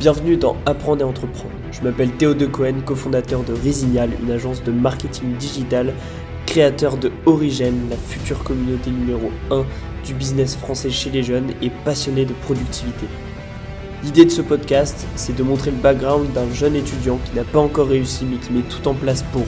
Bienvenue dans Apprendre et Entreprendre. Je m'appelle Théo De Cohen, cofondateur de Resignal, une agence de marketing digital, créateur de Origène, la future communauté numéro 1 du business français chez les jeunes et passionné de productivité. L'idée de ce podcast, c'est de montrer le background d'un jeune étudiant qui n'a pas encore réussi mais qui met tout en place pour.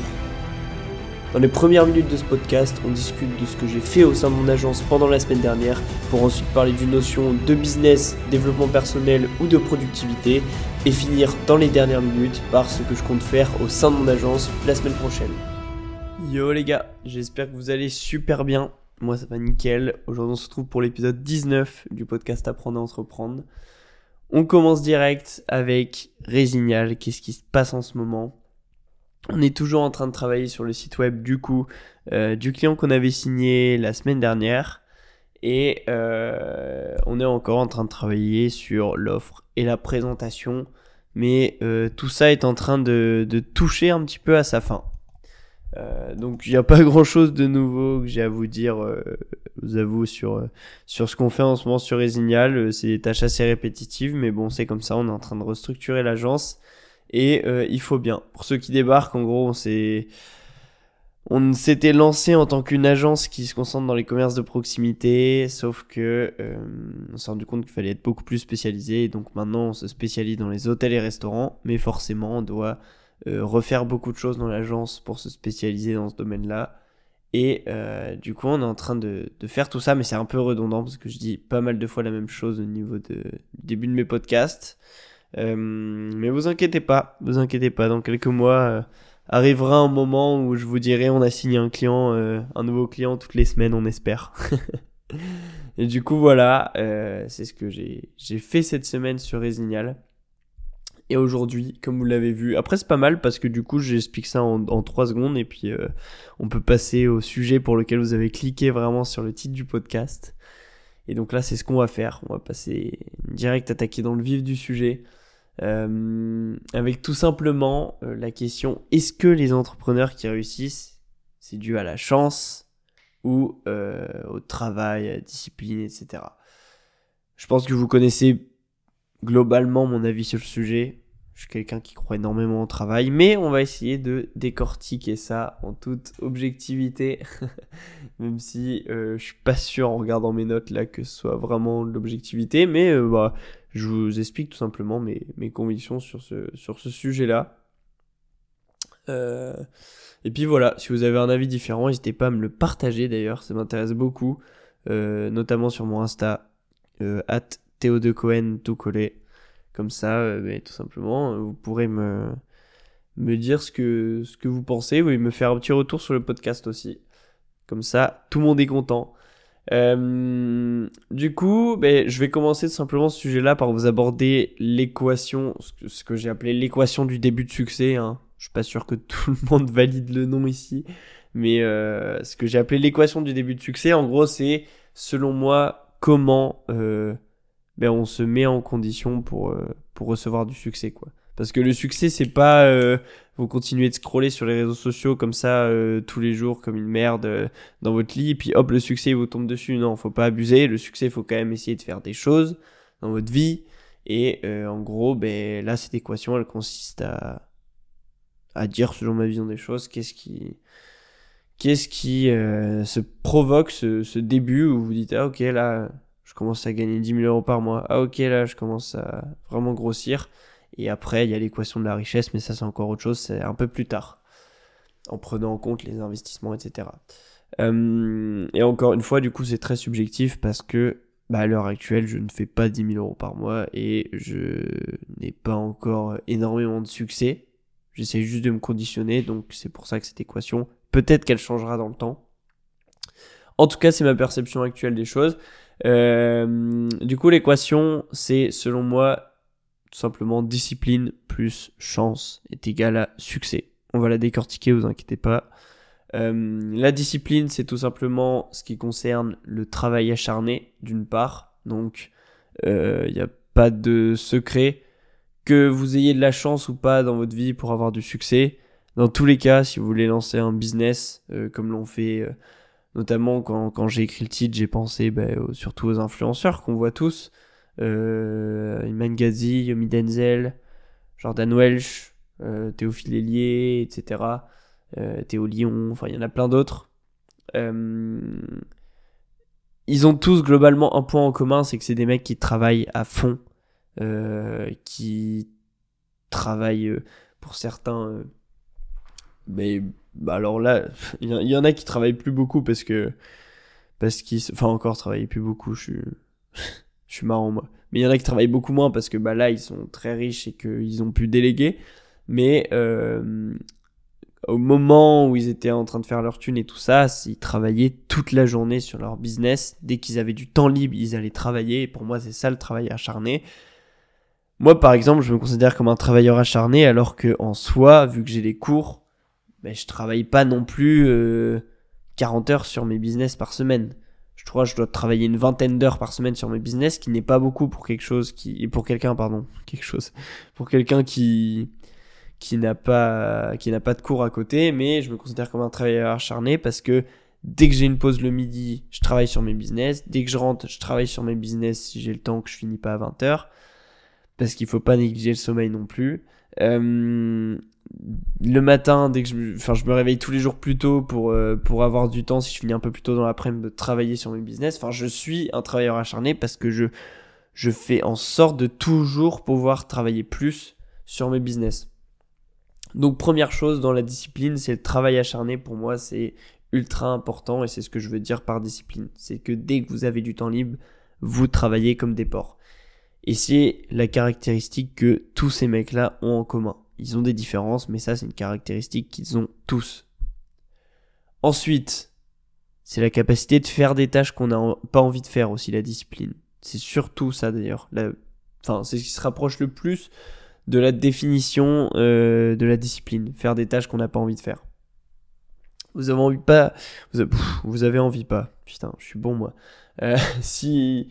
Dans les premières minutes de ce podcast, on discute de ce que j'ai fait au sein de mon agence pendant la semaine dernière pour ensuite parler d'une notion de business, développement personnel ou de productivité et finir dans les dernières minutes par ce que je compte faire au sein de mon agence la semaine prochaine. Yo les gars, j'espère que vous allez super bien. Moi ça va nickel. Aujourd'hui on se retrouve pour l'épisode 19 du podcast Apprendre à entreprendre. On commence direct avec Résignal. Qu'est-ce qui se passe en ce moment? On est toujours en train de travailler sur le site web du euh, client qu'on avait signé la semaine dernière et euh, on est encore en train de travailler sur l'offre et la présentation mais euh, tout ça est en train de, toucher un petit peu à sa fin. donc il n'y a pas grand chose de nouveau que j'ai à vous dire, vous avoue, sur, sur ce qu'on fait en ce moment sur Resignal. C'est des tâches assez répétitives, mais bon, c'est comme ça, on est en train de restructurer l'agence et euh, il faut bien. Pour ceux qui débarquent, en gros, on on s'était lancé en tant qu'une agence qui se concentre dans les commerces de proximité, sauf que euh, on s'est rendu compte qu'il fallait être beaucoup plus spécialisé. Donc maintenant, on se spécialise dans les hôtels et restaurants, mais forcément, on doit euh, refaire beaucoup de choses dans l'agence pour se spécialiser dans ce domaine-là. Et du coup, on est en train de, faire tout ça, mais c'est un peu redondant parce que je dis pas mal de fois la même chose au niveau du début de mes podcasts. Euh, mais vous inquiétez pas, vous inquiétez pas, dans quelques mois euh, arrivera un moment où je vous dirai on a signé un client, euh, un nouveau client toutes les semaines, on espère. Et du coup voilà, c'est ce que j'ai fait cette semaine sur Resignal. Et aujourd'hui, comme vous l'avez vu, après c'est pas mal parce que du coup j'explique ça en, en 3 secondes et puis on peut passer au sujet pour lequel vous avez cliqué vraiment sur le titre du podcast. Et donc là c'est ce qu'on va faire, on va passer direct attaquer dans le vif du sujet. Euh, avec tout simplement euh, la question est-ce que les entrepreneurs qui réussissent, c'est dû à la chance ou euh, au travail, à la discipline, etc. Je pense que vous connaissez globalement mon avis sur le sujet. Je suis quelqu'un qui croit énormément au travail, mais on va essayer de décortiquer ça en toute objectivité, même si je suis pas sûr en regardant mes notes là que ce soit vraiment l'objectivité, mais bah, je vous explique tout simplement mes, convictions sur ce, sujet-là. Euh, et puis voilà, si vous avez un avis différent, n'hésitez pas à me le partager d'ailleurs, ça m'intéresse beaucoup, euh, notamment sur mon Insta, euh, at Cohen, tout. Comme ça, mais tout simplement, vous pourrez me, dire ce que, ce que vous pensez, oui, me faire un petit retour sur le podcast aussi. Comme ça, tout le monde est content. Euh, du coup, ben, je vais commencer simplement ce sujet-là par vous aborder l'équation, ce que, j'ai appelé l'équation du début de succès. Hein. Je suis pas sûr que tout le monde valide le nom ici, mais euh, ce que j'ai appelé l'équation du début de succès, en gros, c'est selon moi comment euh, ben, on se met en condition pour, pour recevoir du succès, quoi. Parce que le succès, c'est pas vous continuez de scroller sur les réseaux sociaux comme ça euh, tous les jours comme une merde euh, dans votre lit, et puis hop, le succès vous tombe dessus. Non, faut pas abuser. Le succès, faut quand même essayer de faire des choses dans votre vie. Et en gros, ben là, cette équation, elle consiste à à dire selon ma vision des choses, qu'est-ce qui qu'est-ce qui se provoque ce, ce début où vous dites ah ok là je commence à gagner 10 000 euros par mois ah ok là je commence à vraiment grossir et après, il y a l'équation de la richesse, mais ça c'est encore autre chose, c'est un peu plus tard, en prenant en compte les investissements, etc. Euh, et encore une fois, du coup, c'est très subjectif parce que bah, à l'heure actuelle, je ne fais pas 10 000 euros par mois et je n'ai pas encore énormément de succès. J'essaie juste de me conditionner, donc c'est pour ça que cette équation, peut-être qu'elle changera dans le temps. En tout cas, c'est ma perception actuelle des choses. Euh, du coup, l'équation, c'est selon moi tout simplement, discipline plus chance est égal à succès. On va la décortiquer, vous inquiétez pas. Euh, la discipline, c'est tout simplement ce qui concerne le travail acharné, d'une part. Donc, il euh, n'y a pas de secret. Que vous ayez de la chance ou pas dans votre vie pour avoir du succès. Dans tous les cas, si vous voulez lancer un business, euh, comme l'ont fait notamment quand, quand j'ai écrit le titre, j'ai pensé bah, surtout aux influenceurs qu'on voit tous. Euh, Iman Ghazi, Yomi Denzel, Jordan Welsh, Théophile Hélier, etc. Théo Lyon, enfin il y en a plein d'autres. ils ont tous globalement un point en commun, c'est que c'est des mecs qui travaillent à fond, qui travaillent pour certains mais bah alors là, il y, en a qui travaillent plus beaucoup parce que. Parce qu'ils. Enfin, encore travailler plus beaucoup, je suis. Je suis marrant, moi. Mais il y en a qui travaillent beaucoup moins parce que bah là, ils sont très riches et qu'ils ont pu déléguer. Mais euh, au moment où ils étaient en train de faire leur thune et tout ça, ils travaillaient toute la journée sur leur business. Dès qu'ils avaient du temps libre, ils allaient travailler. Pour moi, c'est ça le travail acharné. Moi, par exemple, je me considère comme un travailleur acharné alors que en soi, vu que j'ai des cours, ben, je travaille pas non plus 40 euh, heures sur mes business par semaine. Je crois que je dois travailler une vingtaine d'heures par semaine sur mes business, qui n'est pas beaucoup pour quelque chose qui, pour quelqu'un, pardon, quelque chose, pour quelqu'un qui, qui n'a pas, qui n'a pas de cours à côté, mais je me considère comme un travailleur acharné parce que dès que j'ai une pause le midi, je travaille sur mes business. Dès que je rentre, je travaille sur mes business si j'ai le temps que je finis pas à 20 heures. Parce qu'il faut pas négliger le sommeil non plus. Euh, le matin, dès que je, enfin, je me réveille tous les jours plus tôt pour, euh, pour avoir du temps, si je finis un peu plus tôt dans l'après-midi, de travailler sur mes business. Enfin, je suis un travailleur acharné parce que je, je fais en sorte de toujours pouvoir travailler plus sur mes business. Donc, première chose dans la discipline, c'est le travail acharné. Pour moi, c'est ultra important et c'est ce que je veux dire par discipline. C'est que dès que vous avez du temps libre, vous travaillez comme des porcs. Et c'est la caractéristique que tous ces mecs-là ont en commun. Ils ont des différences, mais ça, c'est une caractéristique qu'ils ont tous. Ensuite, c'est la capacité de faire des tâches qu'on n'a pas envie de faire aussi, la discipline. C'est surtout ça d'ailleurs. Enfin, c'est ce qui se rapproche le plus de la définition euh, de la discipline. Faire des tâches qu'on n'a pas envie de faire. Vous avez envie pas. Vous avez, envie pas. Putain, je suis bon moi. Euh, si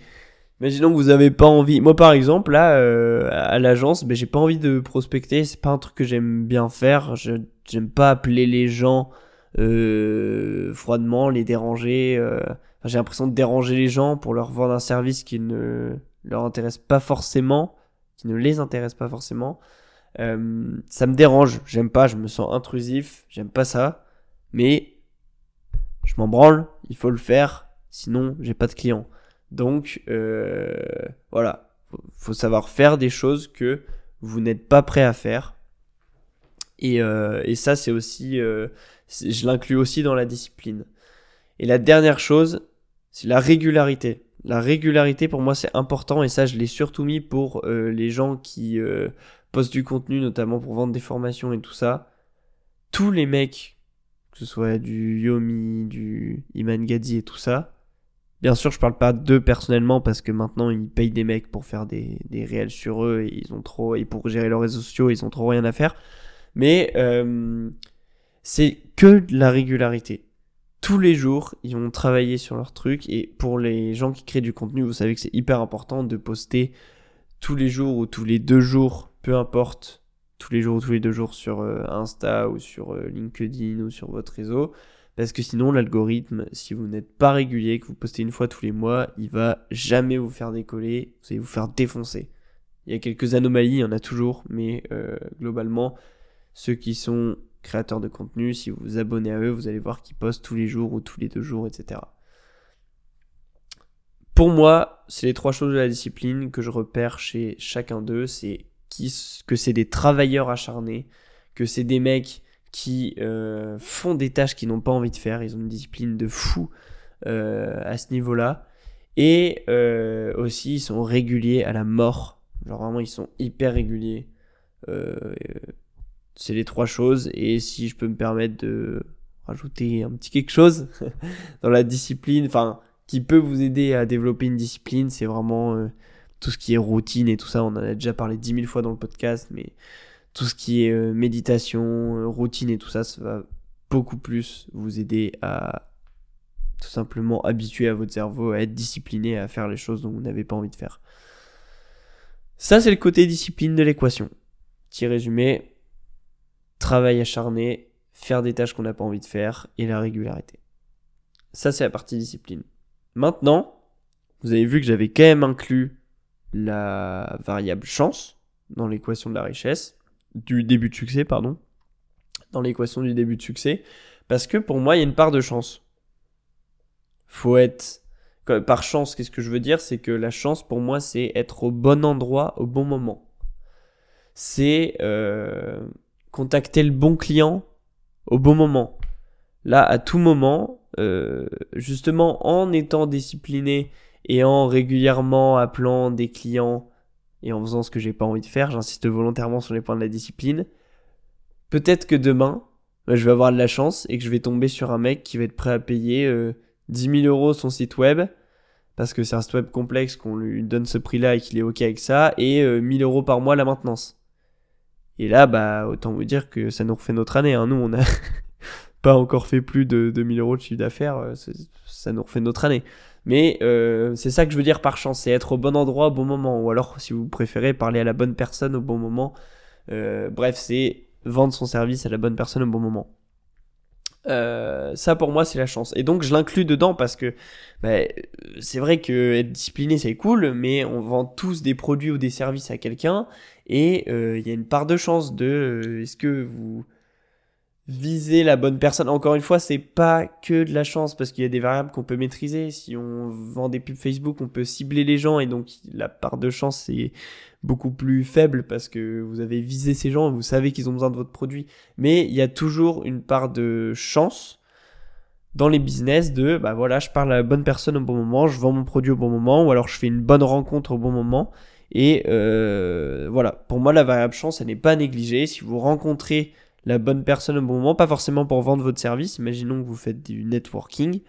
Imaginons que vous avez pas envie. Moi, par exemple, là, euh, à l'agence, ben, j'ai pas envie de prospecter. C'est pas un truc que j'aime bien faire. J'aime pas appeler les gens euh, froidement, les déranger. Euh. j'ai l'impression de déranger les gens pour leur vendre un service qui ne leur intéresse pas forcément, qui ne les intéresse pas forcément. Euh, ça me dérange. J'aime pas. Je me sens intrusif. J'aime pas ça. Mais je m'en branle. Il faut le faire. Sinon, j'ai pas de clients. Donc euh, voilà, faut, savoir faire des choses que vous n'êtes pas prêt à faire. Et, euh, et ça, c'est aussi, euh, je l'inclus aussi dans la discipline. Et la dernière chose, c'est la régularité. La régularité, pour moi, c'est important et ça, je l'ai surtout mis pour euh, les gens qui euh, postent du contenu, notamment pour vendre des formations et tout ça. Tous les mecs, que ce soit du Yomi, du Iman Gadi et tout ça, Bien sûr, je parle pas d'eux personnellement parce que maintenant ils payent des mecs pour faire des, des réels sur eux et ils ont trop et pour gérer leurs réseaux sociaux ils ont trop rien à faire. Mais euh, c'est que de la régularité. Tous les jours, ils vont travailler sur leur truc et pour les gens qui créent du contenu, vous savez que c'est hyper important de poster tous les jours ou tous les deux jours, peu importe, tous les jours ou tous les deux jours sur euh, Insta ou sur euh, LinkedIn ou sur votre réseau parce que sinon, l'algorithme, si vous n'êtes pas régulier, que vous postez une fois tous les mois, il va jamais vous faire décoller, vous allez vous faire défoncer. Il y a quelques anomalies, il y en a toujours, mais euh, globalement, ceux qui sont créateurs de contenu, si vous vous abonnez à eux, vous allez voir qu'ils postent tous les jours ou tous les deux jours, etc. Pour moi, c'est les trois choses de la discipline que je repère chez chacun d'eux, c'est que c'est des travailleurs acharnés, que c'est des mecs qui euh, font des tâches qu'ils n'ont pas envie de faire. Ils ont une discipline de fou euh, à ce niveau-là. Et euh, aussi, ils sont réguliers à la mort. Genre vraiment, ils sont hyper réguliers. c'est les trois choses. Et si je peux me permettre de rajouter un petit quelque chose dans la discipline, enfin, qui peut vous aider à développer une discipline, c'est vraiment tout ce qui est routine et tout ça. On en a déjà parlé dix mille fois dans le podcast, mais tout ce qui est euh, méditation, euh, routine et tout ça, ça va beaucoup plus vous aider à tout simplement habituer à votre cerveau à être discipliné à faire les choses dont vous n'avez pas envie de faire. Ça, c'est le côté discipline de l'équation. Petit résumé, travail acharné, faire des tâches qu'on n'a pas envie de faire et la régularité. Ça, c'est la partie discipline. Maintenant, vous avez vu que j'avais quand même inclus la variable chance dans l'équation de la richesse, du début de succès, pardon, dans l'équation du début de succès, parce que pour moi, il y a une part de chance. Faut être par chance, qu'est-ce que je veux dire? C'est que la chance pour moi, c'est être au bon endroit au bon moment. C'est euh, contacter le bon client au bon moment. Là, à tout moment, euh, justement en étant discipliné et en régulièrement appelant des clients et en faisant ce que j'ai pas envie de faire, j'insiste volontairement sur les points de la discipline. Peut-être que demain, bah, je vais avoir de la chance et que je vais tomber sur un mec qui va être prêt à payer euh, 10 000 euros son site web parce que c'est un site web complexe qu'on lui donne ce prix-là et qu'il est ok avec ça et 1000 euh, euros par mois la maintenance. Et là, bah autant vous dire que ça nous refait notre année. Hein. Nous, on a pas encore fait plus de 2000 euros de chiffre d'affaires, euh, ça nous refait notre année. Mais euh, c'est ça que je veux dire par chance, c'est être au bon endroit au bon moment, ou alors si vous préférez parler à la bonne personne au bon moment. Euh, bref, c'est vendre son service à la bonne personne au bon moment. Ça pour moi c'est la chance et donc je l'inclus dedans parce que bah, c'est vrai que être discipliné c'est cool mais on vend tous des produits ou des services à quelqu'un et il y a une part de chance de est-ce que vous viser la bonne personne. Encore une fois, c'est pas que de la chance parce qu'il y a des variables qu'on peut maîtriser. Si on vend des pubs Facebook, on peut cibler les gens et donc la part de chance c'est beaucoup plus faible parce que vous avez visé ces gens, vous savez qu'ils ont besoin de votre produit. Mais il y a toujours une part de chance dans les business de bah voilà, je parle à la bonne personne au bon moment, je vends mon produit au bon moment ou alors je fais une bonne rencontre au bon moment. Et euh, voilà, pour moi la variable chance elle n'est pas négligée. Si vous rencontrez la bonne personne au bon moment, pas forcément pour vendre votre service. Imaginons que vous faites du networking.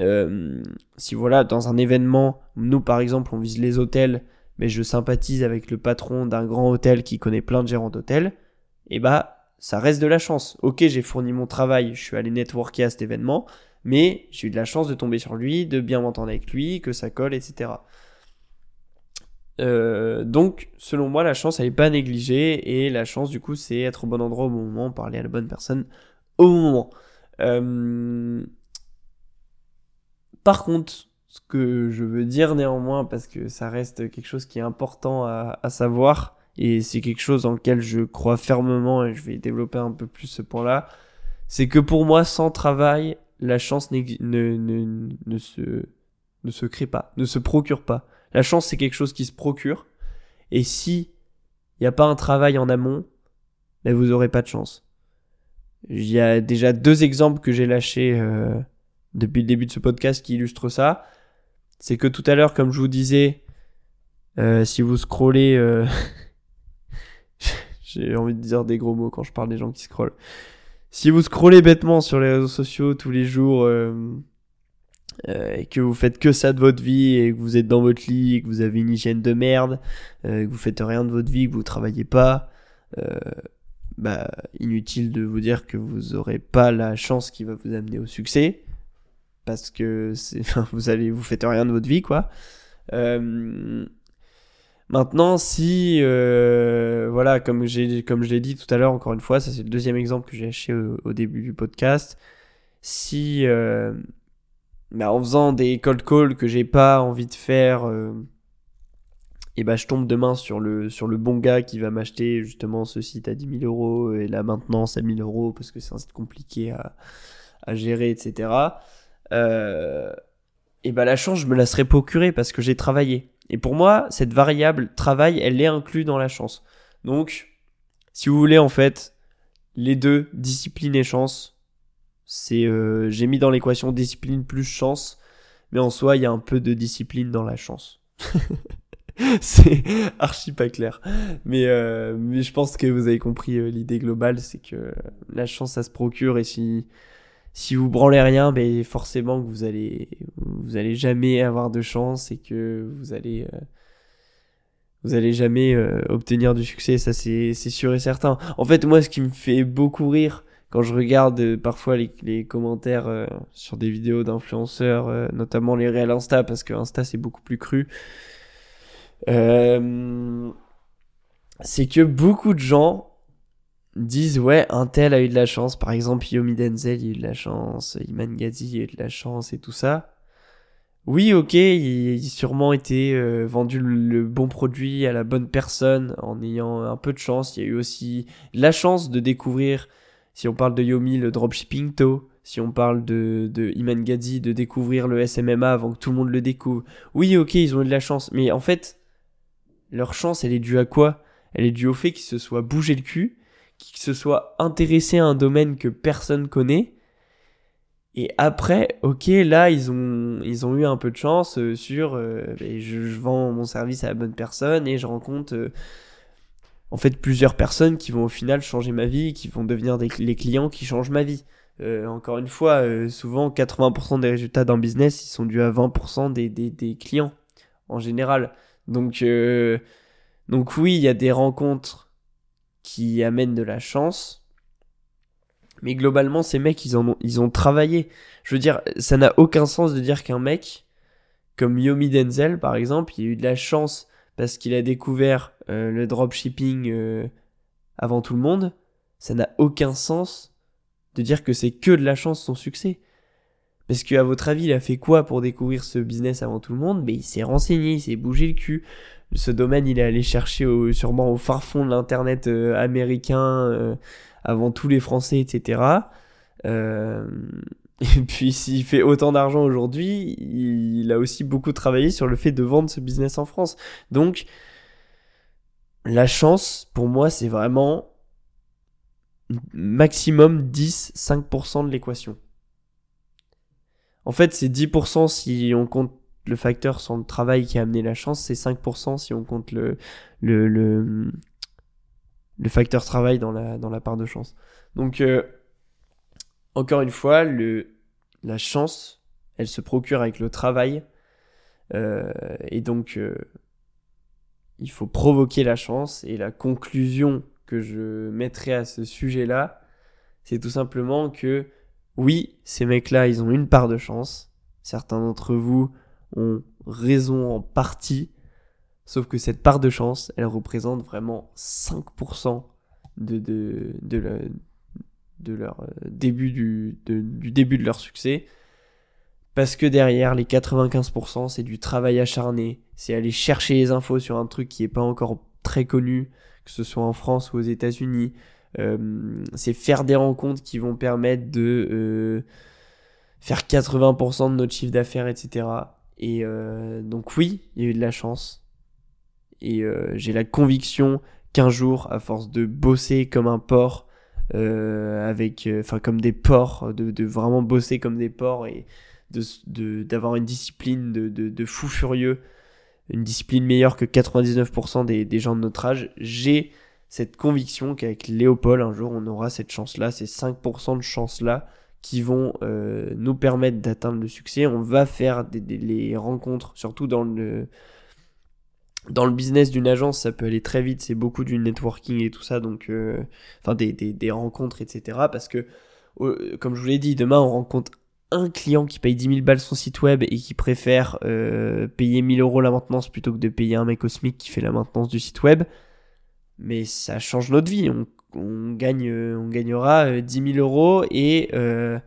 Euh, si voilà, dans un événement, nous par exemple, on vise les hôtels, mais je sympathise avec le patron d'un grand hôtel qui connaît plein de gérants d'hôtels, et eh bah ça reste de la chance. Ok, j'ai fourni mon travail, je suis allé networker à cet événement, mais j'ai eu de la chance de tomber sur lui, de bien m'entendre avec lui, que ça colle, etc. Euh, donc, selon moi, la chance, elle n'est pas négligée. Et la chance, du coup, c'est être au bon endroit au bon moment, parler à la bonne personne au bon moment. Euh, par contre, ce que je veux dire néanmoins, parce que ça reste quelque chose qui est important à, savoir, et c'est quelque chose dans lequel je crois fermement, et je vais développer un peu plus ce point-là, c'est que pour moi, sans travail, la chance ne, ne, ne, se, ne se crée pas, ne se procure pas. La chance, c'est quelque chose qui se procure. Et si il n'y a pas un travail en amont, ben vous n'aurez pas de chance. Il y a déjà deux exemples que j'ai lâchés euh, depuis le début de ce podcast qui illustrent ça. C'est que tout à l'heure, comme je vous disais, euh, si vous scrollez, euh, j'ai envie de dire des gros mots quand je parle des gens qui scrollent. Si vous scrollez bêtement sur les réseaux sociaux tous les jours, euh, et que vous faites que ça de votre vie et que vous êtes dans votre lit et que vous avez une hygiène de merde, euh, que vous faites rien de votre vie, que vous travaillez pas, euh, bah inutile de vous dire que vous aurez pas la chance qui va vous amener au succès parce que vous allez, vous faites rien de votre vie quoi. Maintenant, si voilà, comme j'ai comme je l'ai dit tout à l'heure, encore une fois, ça c'est le deuxième exemple que j'ai acheté au, début du podcast. Si mais en faisant des cold calls que j'ai pas envie de faire, euh, et bah je tombe demain sur le, sur le bon gars qui va m'acheter justement ce site à 10 000 euros et la maintenance à 1000 euros parce que c'est un site compliqué à, à gérer, etc. Et bah la chance, je me la serais procurée parce que j'ai travaillé. Et pour moi, cette variable travail, elle est inclue dans la chance. Donc, si vous voulez en fait, les deux, discipline et chance, c'est euh, j'ai mis dans l'équation discipline plus chance, mais en soi il y a un peu de discipline dans la chance. c'est archi pas clair. Mais, euh, mais je pense que vous avez compris euh, l'idée globale, c'est que la chance ça se procure et si si vous branlez rien, ben forcément que vous allez vous allez jamais avoir de chance et que vous allez vous allez jamais obtenir du succès, ça c'est c'est sûr et certain. En fait, moi ce qui me fait beaucoup rire quand je regarde euh, parfois les, commentaires euh, sur des vidéos d'influenceurs, euh, notamment les réels Insta, parce que Insta c'est beaucoup plus cru, c'est que beaucoup de gens disent ouais un tel a eu de la chance, par exemple Yomi Denzel a eu de la chance, Iman Ghazi a eu de la chance et tout ça. oui, ok, il, a sûrement été vendu le, bon produit à la bonne personne en ayant un peu de chance. Il y a eu aussi la chance de découvrir, si on parle de Yomi, le dropshipping To, si on parle de, de Iman Gadzi, de découvrir le SMMA avant que tout le monde le découvre. Oui, ok, ils ont eu de la chance, mais en fait, leur chance, elle est due à quoi? Elle est due au fait qu'ils se soient bougé le cul, qu'ils se soient intéressés à un domaine que personne connaît, et après, ok, là, ils ont, ils ont eu un peu de chance euh, sur, euh, ben, je, vends mon service à la bonne personne et je rencontre, euh, en fait, plusieurs personnes qui vont au final changer ma vie, qui vont devenir des, les clients qui changent ma vie. encore une fois, souvent, 80% des résultats d'un business, ils sont dus à 20% des, des, clients, en général. Donc, donc oui, il y a des rencontres qui amènent de la chance, mais globalement, ces mecs, en ont, ils ont travaillé. Je veux dire, ça n'a aucun sens de dire qu'un mec, comme Yomi Denzel, par exemple, il a eu de la chance parce qu'il a découvert euh, le dropshipping euh, avant tout le monde. Ça n'a aucun sens de dire que c'est que de la chance son succès. Parce que, à votre avis, il a fait quoi pour découvrir ce business avant tout le monde? Mais il s'est renseigné, il s'est bougé le cul. Ce domaine, il est allé chercher sûrement au far fond de l'internet euh, américain avant tous les Français, etc. Euh, et puis s'il fait autant d'argent aujourd'hui, il a aussi beaucoup travaillé sur le fait de vendre ce business en France. Donc la chance, pour moi, c'est vraiment maximum 10-5% de l'équation. En fait, c'est 10% si on compte le facteur sans le travail qui a amené la chance, c'est 5% si on compte le, le, le, le facteur travail dans la, dans la part de chance. Donc, euh, encore une fois, la chance, elle se procure avec le travail. Euh, et donc, euh, il faut provoquer la chance. Et la conclusion que je mettrai à ce sujet-là, c'est tout simplement que oui, ces mecs-là, ils ont une part de chance. Certains d'entre vous ont raison en partie. Sauf que cette part de chance, elle représente vraiment 5% de, de, de, leur euh, début du, du début de leur succès. Parce que derrière, les 95%, c'est du travail acharné. C'est aller chercher les infos sur un truc qui n'est pas encore très connu, que ce soit en France ou aux États-Unis. Euh, c'est faire des rencontres qui vont permettre de euh, faire 80% de notre chiffre d'affaires, etc. Et donc oui, il y a eu de la chance. Et j'ai la conviction qu'un jour, à force de bosser comme un porc, euh, avec, euh, enfin comme des porcs, de, de, vraiment bosser comme des porcs et d'avoir une discipline de, de, de, fou furieux, une discipline meilleure que 99% des, des gens de notre âge, j'ai cette conviction qu'avec Léopold, un jour, on aura cette chance-là, ces 5% de chance-là qui vont euh, nous permettre d'atteindre le succès. On va faire des, des, les rencontres, surtout dans le, dans le business d'une agence, ça peut aller très vite, c'est beaucoup du networking et tout ça, donc, euh, enfin, des, des, des, rencontres, etc. Parce que, comme je vous l'ai dit, demain, on rencontre un client qui paye 10 000 balles son site web et qui préfère euh, payer 1000 euros la maintenance plutôt que de payer un mec cosmique qui fait la maintenance du site web. Mais ça change notre vie. On, gagne, on gagnera 10 euh, 000 euros et euh,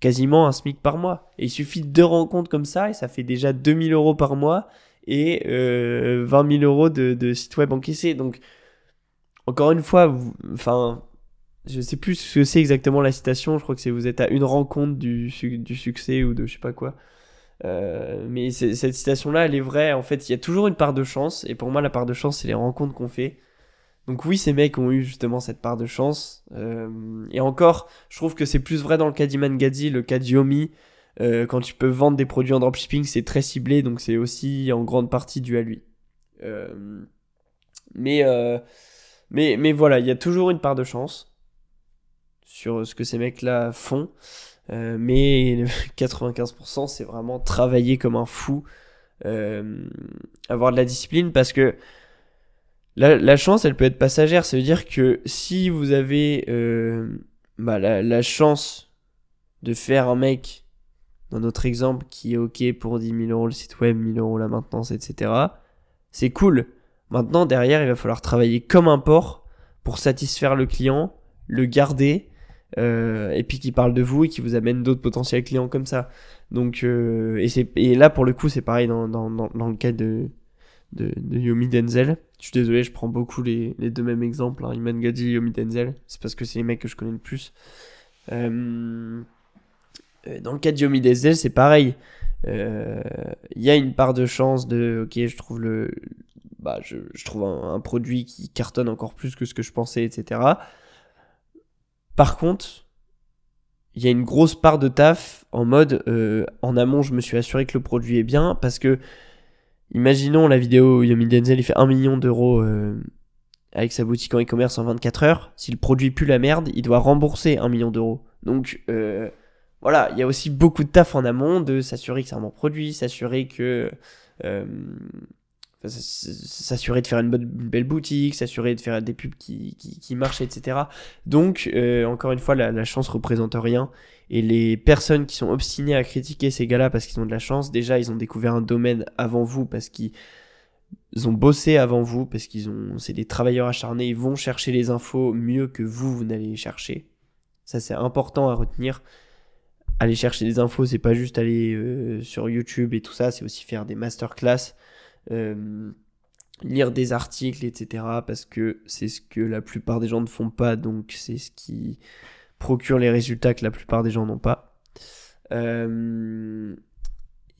quasiment un SMIC par mois. Et il suffit de deux rencontres comme ça et ça fait déjà 2000 euros par mois et euh, 20 000 euros de, de site web encaissé. Donc, encore une fois, enfin, je sais plus ce que c'est exactement la citation. Je crois que c'est vous êtes à une rencontre du, du succès ou de je sais pas quoi. Euh, mais cette citation-là, elle est vraie. En fait, il y a toujours une part de chance. Et pour moi, la part de chance, c'est les rencontres qu'on fait. Donc oui, ces mecs ont eu justement cette part de chance. Euh, et encore, je trouve que c'est plus vrai dans le cas d'Iman Gadzi, le cas d'Yomi, euh, quand tu peux vendre des produits en dropshipping, c'est très ciblé, donc c'est aussi en grande partie dû à lui. Euh, mais, euh, mais, mais voilà, il y a toujours une part de chance sur ce que ces mecs-là font. mais 95% c'est vraiment travailler comme un fou, avoir de la discipline parce que la, chance elle peut être passagère. Ça veut dire que si vous avez bah, la chance de faire un mec dans notre exemple qui est OK pour 10 000 euros le site web, 1000 euros la maintenance, etc. C'est cool. Maintenant, derrière, il va falloir travailler comme un porc pour satisfaire le client, le garder, euh, et puis qui parle de vous et qui vous amène d'autres potentiels clients comme ça. Donc, euh, et, et là, pour le coup, c'est pareil dans, dans, dans, le cas de, de, Yomi Denzel. Je suis désolé, je prends beaucoup les, les deux mêmes exemples, hein, Iman Gadi et Yomi Denzel. C'est parce que c'est les mecs que je connais le plus. Euh dans le cas de Yomi Denzel, c'est pareil. Il y a une part de chance de, ok, je trouve le, bah, je, trouve un, produit qui cartonne encore plus que ce que je pensais, etc. Par contre, il y a une grosse part de taf en mode euh, en amont je me suis assuré que le produit est bien parce que imaginons la vidéo Yomi Denzel il fait 1 million d'euros euh, avec sa boutique en e-commerce en 24 heures si le produit pue la merde il doit rembourser 1 million d'euros donc euh, voilà il y a aussi beaucoup de taf en amont de s'assurer que c'est un bon produit s'assurer que s'assurer de faire une, belle boutique, s'assurer de faire des pubs qui, qui, qui marchent, etc. Donc, euh, encore une fois, la, la, chance représente rien. Et les personnes qui sont obstinées à critiquer ces gars-là parce qu'ils ont de la chance, déjà, ils ont découvert un domaine avant vous, parce qu'ils ont bossé avant vous, parce qu'ils ont, c'est des travailleurs acharnés, ils vont chercher les infos mieux que vous, vous n'allez les chercher. Ça, c'est important à retenir. Aller chercher des infos, c'est pas juste aller euh, sur YouTube et tout ça, c'est aussi faire des masterclass euh, lire des articles, etc. Parce que c'est ce que la plupart des gens ne font pas, donc c'est ce qui procure les résultats que la plupart des gens n'ont pas. Euh,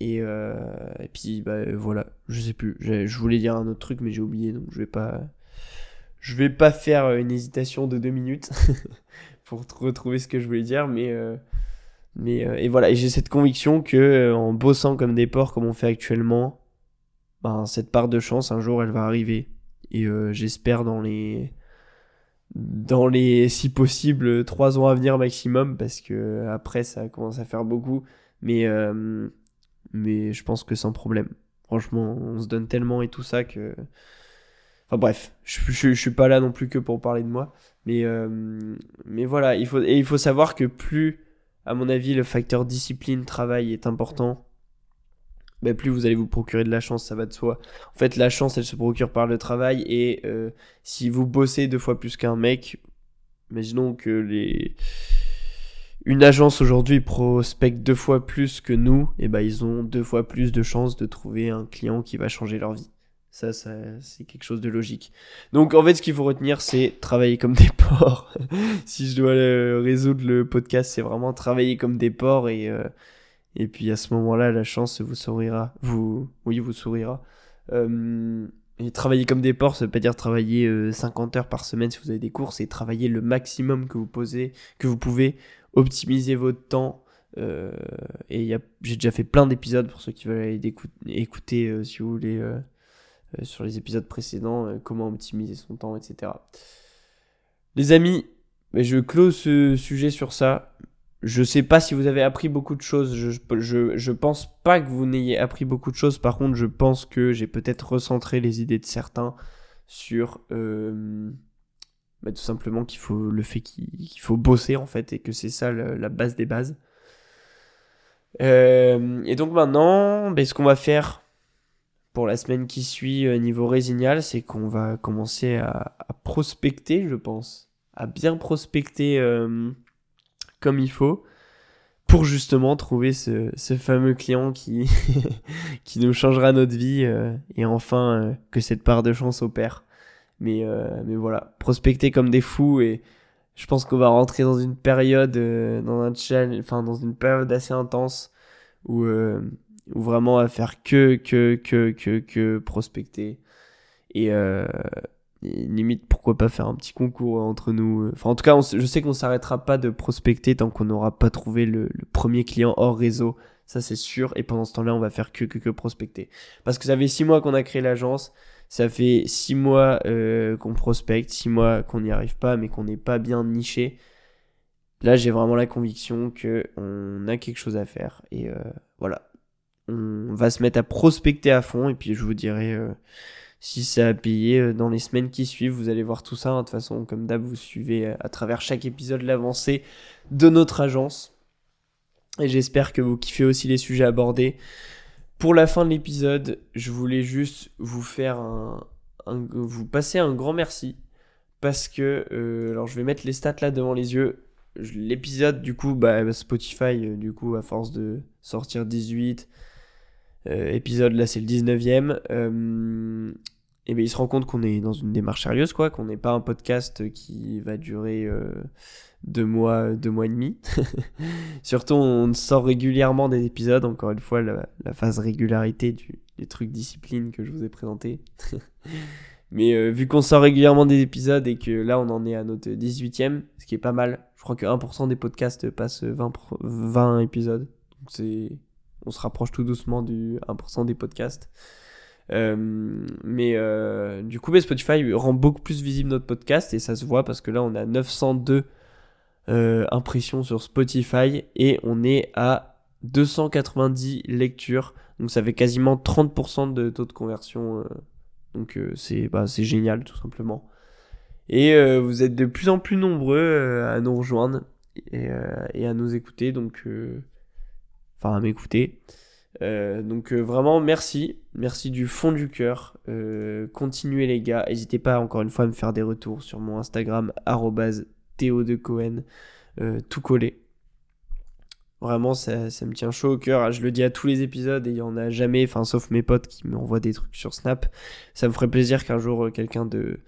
et, et, puis bah, voilà, je sais plus. Je voulais dire un autre truc, mais j'ai oublié, donc je vais pas. Je vais pas faire une hésitation de deux minutes pour retrouver ce que je voulais dire, mais mais et voilà. Et j'ai cette conviction que en bossant comme des porcs, comme on fait actuellement, ben, cette part de chance, un jour, elle va arriver. Et euh, j'espère dans les, dans les, si possible, trois ans à venir maximum, parce que après, ça commence à faire beaucoup. Mais, euh, mais je pense que sans problème. Franchement, on se donne tellement et tout ça que. Enfin bref, je, je, suis pas là non plus que pour parler de moi. Mais, euh, mais voilà, il faut, et il faut savoir que plus, à mon avis, le facteur discipline, travail est important, bah, plus vous allez vous procurer de la chance, ça va de soi. En fait, la chance, elle se procure par le travail et euh, si vous bossez deux fois plus qu'un mec, imaginons que les une agence aujourd'hui prospecte deux fois plus que nous, et ben ils ont deux fois plus de chances de trouver un client qui va changer leur vie. Ça, ça c'est quelque chose de logique. Donc en fait, ce qu'il faut retenir, c'est travailler comme des porcs. si je dois euh, résoudre le podcast, c'est vraiment travailler comme des porcs et euh, et puis à ce moment-là, la chance vous sourira. Vous, oui, vous sourira. Euh, et travailler comme des porcs, ça veut pas dire travailler 50 euh, heures par semaine si vous avez des courses, et travailler le maximum que vous posez, que vous pouvez, optimiser votre temps. Euh, et j'ai déjà fait plein d'épisodes pour ceux qui veulent aller écouter, si vous voulez, sur les épisodes précédents, comment optimiser son temps, etc. Les amis, je close ce sujet sur ça. Je sais pas si vous avez appris beaucoup de choses. Je, je, je pense pas que vous n'ayez appris beaucoup de choses. Par contre, je pense que j'ai peut-être recentré les idées de certains sur euh, bah, tout simplement qu'il faut le fait qu'il faut bosser en fait et que c'est ça la, base des bases. Euh, et donc maintenant, bah, ce qu'on va faire pour la semaine qui suit euh, niveau résignal, c'est qu'on va commencer à, à, prospecter, je pense, à bien prospecter. Euh, comme il faut pour justement trouver ce, ce fameux client qui, qui nous changera notre vie euh, et enfin euh, que cette part de chance opère. Mais, euh, mais voilà, prospecter comme des fous et je pense qu'on va rentrer dans une période, dans un challenge, enfin dans une période assez intense où, où vraiment à faire que, que, que, que, que prospecter. Et, limite pourquoi pas faire un petit concours entre nous enfin en tout cas je sais qu'on s'arrêtera pas de prospecter tant qu'on n'aura pas trouvé le, premier client hors réseau. Ça c'est sûr. Et pendant ce temps là on va faire que que, que prospecter. Parce que ça fait six mois qu'on a créé l'agence. Ça fait six mois euh, qu'on prospecte six mois qu'on n'y arrive pas mais qu'on n'est pas bien niché. Là j'ai vraiment la conviction que on a quelque chose à faire. Et euh, voilà on va se mettre à prospecter à fond et puis je vous dirai euh, si ça a payé euh, dans les semaines qui suivent. Vous allez voir tout ça. Hein. De toute façon, comme d'hab, vous suivez euh, à travers chaque épisode l'avancée de notre agence. Et j'espère que vous kiffez aussi les sujets abordés. Pour la fin de l'épisode, je voulais juste vous faire un, vous passer un grand merci parce que alors je vais mettre les stats là devant les yeux. l'épisode, du coup, bah, Spotify, du coup, à force de sortir 18 euh, épisodes, là c'est le 19ème, euh, et ben il se rend compte qu'on est dans une démarche sérieuse, quoi, qu'on n'est pas un podcast qui va durer deux mois, deux mois et demi. Surtout, on sort régulièrement des épisodes, encore une fois, la, phase régularité du, des trucs discipline que je vous ai présenté. Mais euh, vu qu'on sort régulièrement des épisodes et que là on en est à notre 18ème, ce qui est pas mal, je crois que 1% des podcasts passent 20, 20 épisodes. Donc c'est, on se rapproche tout doucement du 1% des podcasts. Euh, mais euh, du coup, Spotify rend beaucoup plus visible notre podcast et ça se voit parce que là on a 902 impressions sur Spotify et on est à 290 lectures. Donc ça fait quasiment 30% de taux de conversion donc euh, c'est bah, génial tout simplement. Et euh, vous êtes de plus en plus nombreux euh, à nous rejoindre et, et, à nous écouter, donc enfin à m'écouter. donc vraiment merci, merci du fond du cœur. continuez les gars, n'hésitez pas encore une fois à me faire des retours sur mon Instagram Théo de Cohen, tout collé. Vraiment, ça, me tient chaud au cœur. Je le dis à tous les épisodes et il y en a jamais, enfin, sauf mes potes qui m'envoient des trucs sur Snap. Ça me ferait plaisir qu'un jour, euh, quelqu'un de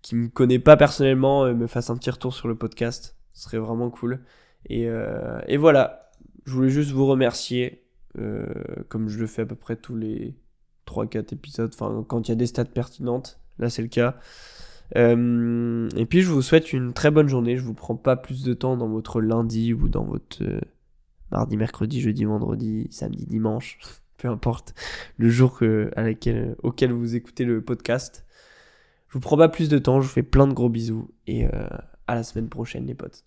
qui me connaît pas personnellement euh, me fasse un petit retour sur le podcast. Ce serait vraiment cool. Euh, et voilà. Je voulais juste vous remercier, comme je le fais à peu près tous les 3-4 épisodes. Enfin, quand il y a des stats pertinentes. Là, c'est le cas. et puis, je vous souhaite une très bonne journée. Je vous prends pas plus de temps dans votre lundi ou dans votre mardi, mercredi, jeudi, vendredi, samedi, dimanche, peu importe le jour auquel vous écoutez le podcast. Je vous prends pas plus de temps, je vous fais plein de gros bisous et euh, à la semaine prochaine les potes.